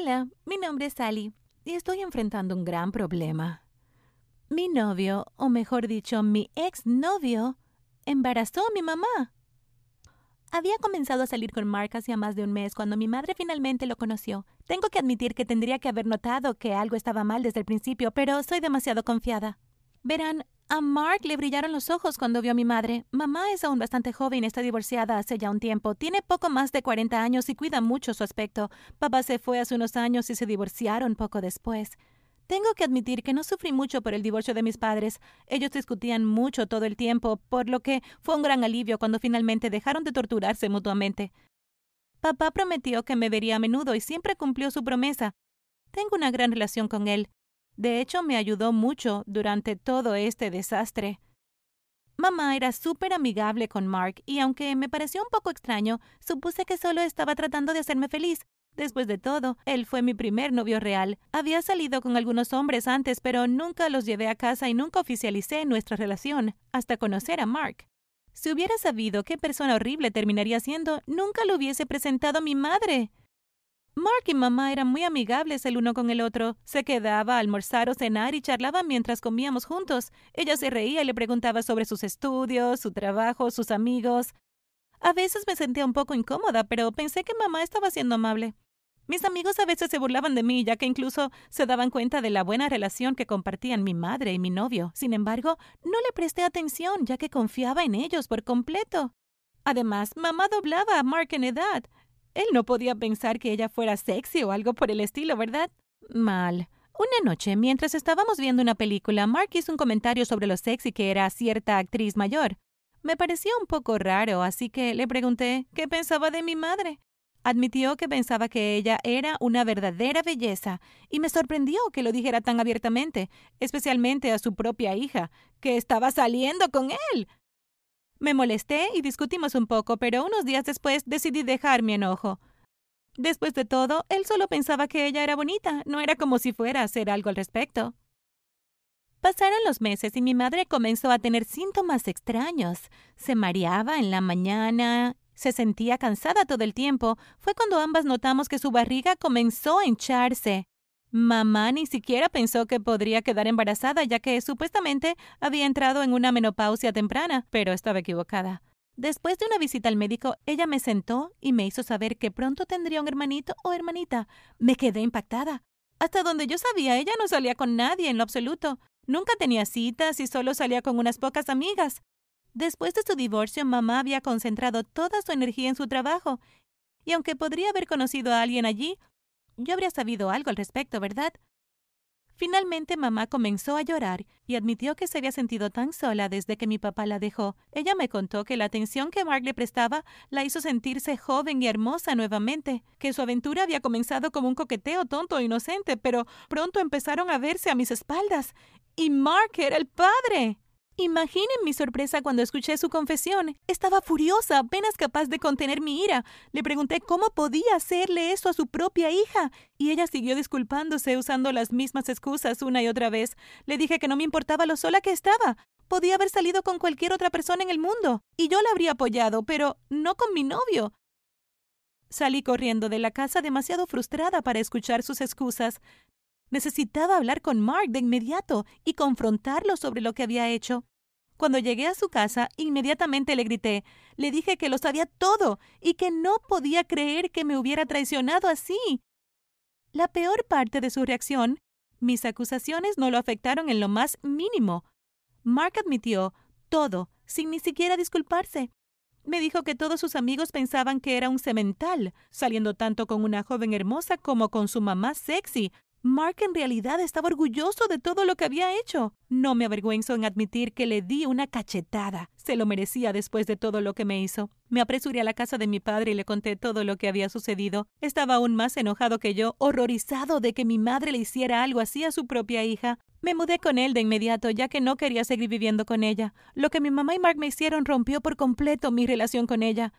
Hola, mi nombre es Sally y estoy enfrentando un gran problema. Mi novio, o mejor dicho, mi exnovio, embarazó a mi mamá. Había comenzado a salir con Mark hacía más de un mes cuando mi madre finalmente lo conoció. Tengo que admitir que tendría que haber notado que algo estaba mal desde el principio, pero soy demasiado confiada. Verán, a Mark le brillaron los ojos cuando vio a mi madre. Mamá es aún bastante joven está divorciada hace ya un tiempo. Tiene poco más de 40 años y cuida mucho su aspecto. Papá se fue hace unos años y se divorciaron poco después. Tengo que admitir que no sufrí mucho por el divorcio de mis padres. Ellos discutían mucho todo el tiempo, por lo que fue un gran alivio cuando finalmente dejaron de torturarse mutuamente. Papá prometió que me vería a menudo y siempre cumplió su promesa. Tengo una gran relación con él. De hecho, me ayudó mucho durante todo este desastre. Mamá era súper amigable con Mark y aunque me pareció un poco extraño, supuse que solo estaba tratando de hacerme feliz. Después de todo, él fue mi primer novio real. Había salido con algunos hombres antes, pero nunca los llevé a casa y nunca oficialicé nuestra relación, hasta conocer a Mark. Si hubiera sabido qué persona horrible terminaría siendo, nunca lo hubiese presentado a mi madre. Mark y mamá eran muy amigables el uno con el otro. Se quedaba a almorzar o cenar y charlaban mientras comíamos juntos. Ella se reía y le preguntaba sobre sus estudios, su trabajo, sus amigos. A veces me sentía un poco incómoda, pero pensé que mamá estaba siendo amable. Mis amigos a veces se burlaban de mí, ya que incluso se daban cuenta de la buena relación que compartían mi madre y mi novio. Sin embargo, no le presté atención, ya que confiaba en ellos por completo. Además, mamá doblaba a Mark en edad. Él no podía pensar que ella fuera sexy o algo por el estilo, ¿verdad? Mal. Una noche, mientras estábamos viendo una película, Mark hizo un comentario sobre lo sexy que era cierta actriz mayor. Me pareció un poco raro, así que le pregunté qué pensaba de mi madre. Admitió que pensaba que ella era una verdadera belleza, y me sorprendió que lo dijera tan abiertamente, especialmente a su propia hija, que estaba saliendo con él. Me molesté y discutimos un poco, pero unos días después decidí dejar mi enojo. Después de todo, él solo pensaba que ella era bonita, no era como si fuera a hacer algo al respecto. Pasaron los meses y mi madre comenzó a tener síntomas extraños. Se mareaba en la mañana, se sentía cansada todo el tiempo. Fue cuando ambas notamos que su barriga comenzó a hincharse. Mamá ni siquiera pensó que podría quedar embarazada, ya que supuestamente había entrado en una menopausia temprana, pero estaba equivocada. Después de una visita al médico, ella me sentó y me hizo saber que pronto tendría un hermanito o hermanita. Me quedé impactada. Hasta donde yo sabía, ella no salía con nadie en lo absoluto. Nunca tenía citas y solo salía con unas pocas amigas. Después de su divorcio, mamá había concentrado toda su energía en su trabajo, y aunque podría haber conocido a alguien allí, yo habría sabido algo al respecto, ¿verdad? Finalmente mamá comenzó a llorar y admitió que se había sentido tan sola desde que mi papá la dejó. Ella me contó que la atención que Mark le prestaba la hizo sentirse joven y hermosa nuevamente, que su aventura había comenzado como un coqueteo tonto e inocente, pero pronto empezaron a verse a mis espaldas. Y Mark era el padre. Imaginen mi sorpresa cuando escuché su confesión. Estaba furiosa, apenas capaz de contener mi ira. Le pregunté cómo podía hacerle eso a su propia hija, y ella siguió disculpándose usando las mismas excusas una y otra vez. Le dije que no me importaba lo sola que estaba. Podía haber salido con cualquier otra persona en el mundo, y yo la habría apoyado, pero no con mi novio. Salí corriendo de la casa demasiado frustrada para escuchar sus excusas. Necesitaba hablar con Mark de inmediato y confrontarlo sobre lo que había hecho. Cuando llegué a su casa, inmediatamente le grité. Le dije que lo sabía todo y que no podía creer que me hubiera traicionado así. La peor parte de su reacción, mis acusaciones no lo afectaron en lo más mínimo. Mark admitió todo, sin ni siquiera disculparse. Me dijo que todos sus amigos pensaban que era un semental, saliendo tanto con una joven hermosa como con su mamá sexy, Mark en realidad estaba orgulloso de todo lo que había hecho. No me avergüenzo en admitir que le di una cachetada. Se lo merecía después de todo lo que me hizo. Me apresuré a la casa de mi padre y le conté todo lo que había sucedido. Estaba aún más enojado que yo, horrorizado de que mi madre le hiciera algo así a su propia hija. Me mudé con él de inmediato, ya que no quería seguir viviendo con ella. Lo que mi mamá y Mark me hicieron rompió por completo mi relación con ella.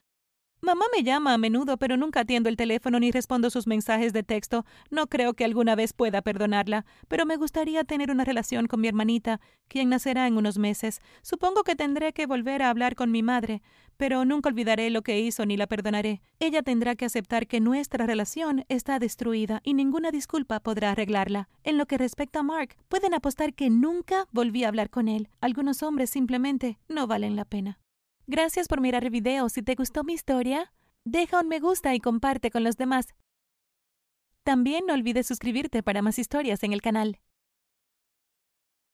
Mamá me llama a menudo, pero nunca atiendo el teléfono ni respondo sus mensajes de texto. No creo que alguna vez pueda perdonarla, pero me gustaría tener una relación con mi hermanita, quien nacerá en unos meses. Supongo que tendré que volver a hablar con mi madre, pero nunca olvidaré lo que hizo ni la perdonaré. Ella tendrá que aceptar que nuestra relación está destruida y ninguna disculpa podrá arreglarla. En lo que respecta a Mark, pueden apostar que nunca volví a hablar con él. Algunos hombres simplemente no valen la pena. Gracias por mirar el video. Si te gustó mi historia, deja un me gusta y comparte con los demás. También no olvides suscribirte para más historias en el canal.